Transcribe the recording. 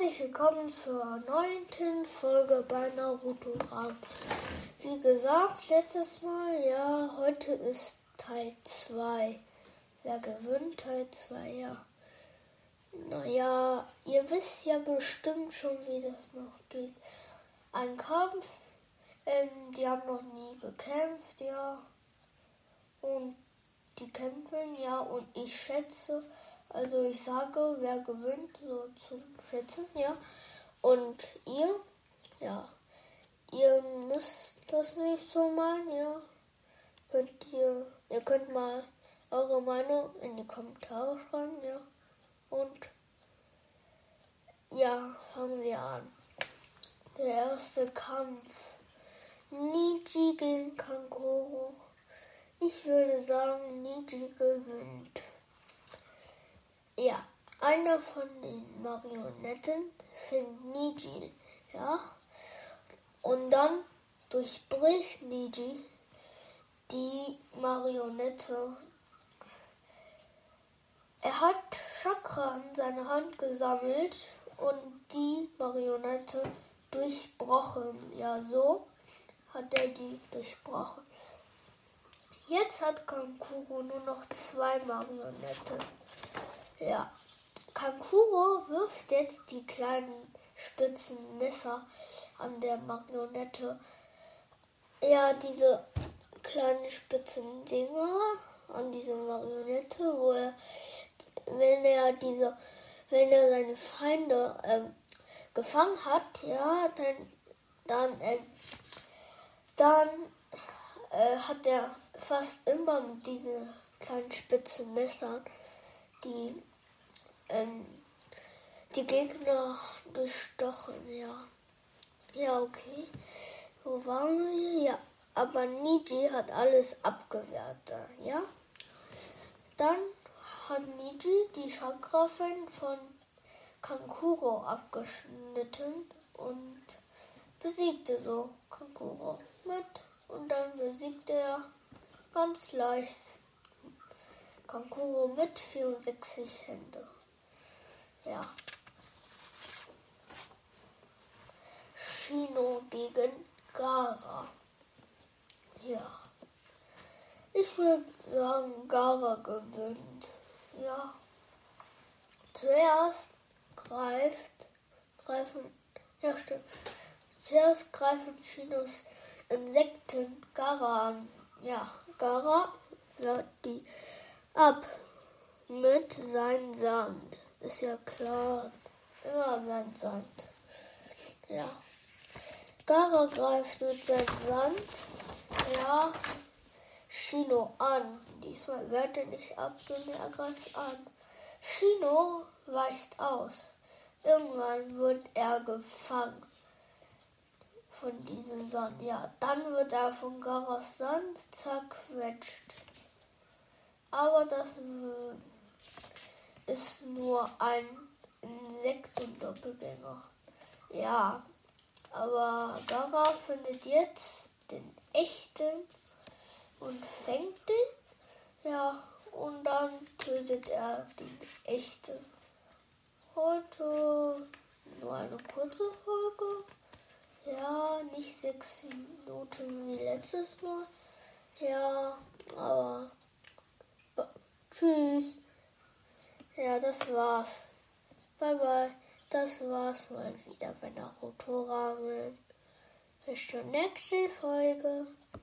Herzlich willkommen zur neunten Folge bei Naruto Ran. Wie gesagt, letztes Mal, ja, heute ist Teil 2. Wer gewinnt Teil 2, ja. Naja, ihr wisst ja bestimmt schon, wie das noch geht. Ein Kampf, ähm, die haben noch nie gekämpft, ja. Und die kämpfen, ja, und ich schätze, also ich sage, wer gewinnt, so zu schätzen, ja. Und ihr, ja, ihr müsst das nicht so meinen, ja. Könnt ihr, ihr könnt mal eure Meinung in die Kommentare schreiben, ja. Und ja, fangen wir an. Der erste Kampf. Niji gegen Kankoro. Ich würde sagen, Niji gewinnt. Ja, einer von den Marionetten fängt Niji, ja. Und dann durchbricht Niji die Marionette. Er hat Chakra in seine Hand gesammelt und die Marionette durchbrochen. Ja, so hat er die durchbrochen. Jetzt hat Kankuro nur noch zwei Marionetten. Ja. Kankuro wirft jetzt die kleinen spitzen Messer an der Marionette. Ja, diese kleinen spitzen Dinger an diese Marionette, wo er, wenn er diese, wenn er seine Feinde ähm, gefangen hat, ja, dann, dann, äh, dann äh, hat er fast immer mit diesen kleinen spitzen Messern die ähm, die Gegner durchstochen, ja. Ja, okay. Wo waren wir? Ja, aber Niji hat alles abgewehrt, ja. Dann hat Niji die Chakrafen von Kankuro abgeschnitten und besiegte so Kankuro mit und dann besiegte er ganz leicht Kankuro mit 64 Hände. Ja. Shino gegen Gara. Ja. Ich würde sagen, Gara gewinnt. Ja. Zuerst greift, greifen, ja stimmt. Zuerst greifen Shinos Insekten Gara an. Ja, Gara wird die ab mit seinem Sand. Ist ja klar. Immer sein Sand. Ja. Gara greift mit seinem Sand. Ja. Shino an. Diesmal wehrt er nicht ab, sondern er greift an. Shino weicht aus. Irgendwann wird er gefangen von diesem Sand. Ja, dann wird er von Garas Sand zerquetscht. Aber das ist nur ein Insektendoppelgänger. Ja, aber Gara findet jetzt den echten und fängt den. Ja, und dann tötet er den echten. Heute nur eine kurze Folge. Ja, nicht sechs Minuten wie letztes Mal. Ja, aber tschüss. Ja, das war's. Bye bye. Das war's mal wieder bei Naruto Ramen. Bis zur nächsten Folge.